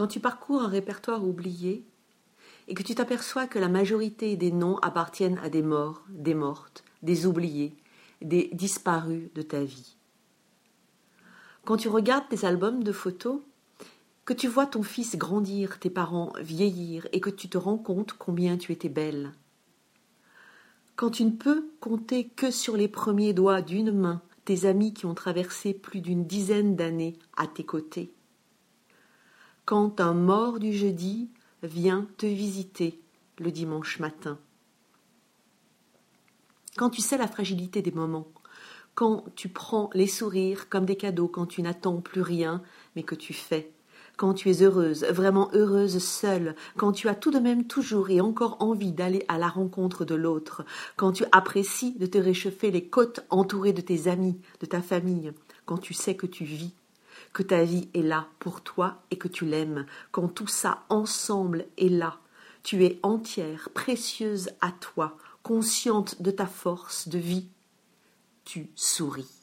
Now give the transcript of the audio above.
Quand tu parcours un répertoire oublié et que tu t'aperçois que la majorité des noms appartiennent à des morts, des mortes, des oubliés, des disparus de ta vie. Quand tu regardes tes albums de photos, que tu vois ton fils grandir, tes parents vieillir, et que tu te rends compte combien tu étais belle. Quand tu ne peux compter que sur les premiers doigts d'une main tes amis qui ont traversé plus d'une dizaine d'années à tes côtés. Quand un mort du jeudi vient te visiter le dimanche matin. Quand tu sais la fragilité des moments, quand tu prends les sourires comme des cadeaux, quand tu n'attends plus rien, mais que tu fais, quand tu es heureuse, vraiment heureuse seule, quand tu as tout de même toujours et encore envie d'aller à la rencontre de l'autre, quand tu apprécies de te réchauffer les côtes entourées de tes amis, de ta famille, quand tu sais que tu vis, que ta vie est là pour toi et que tu l'aimes, quand tout ça ensemble est là, tu es entière, précieuse à toi, consciente de ta force de vie, tu souris.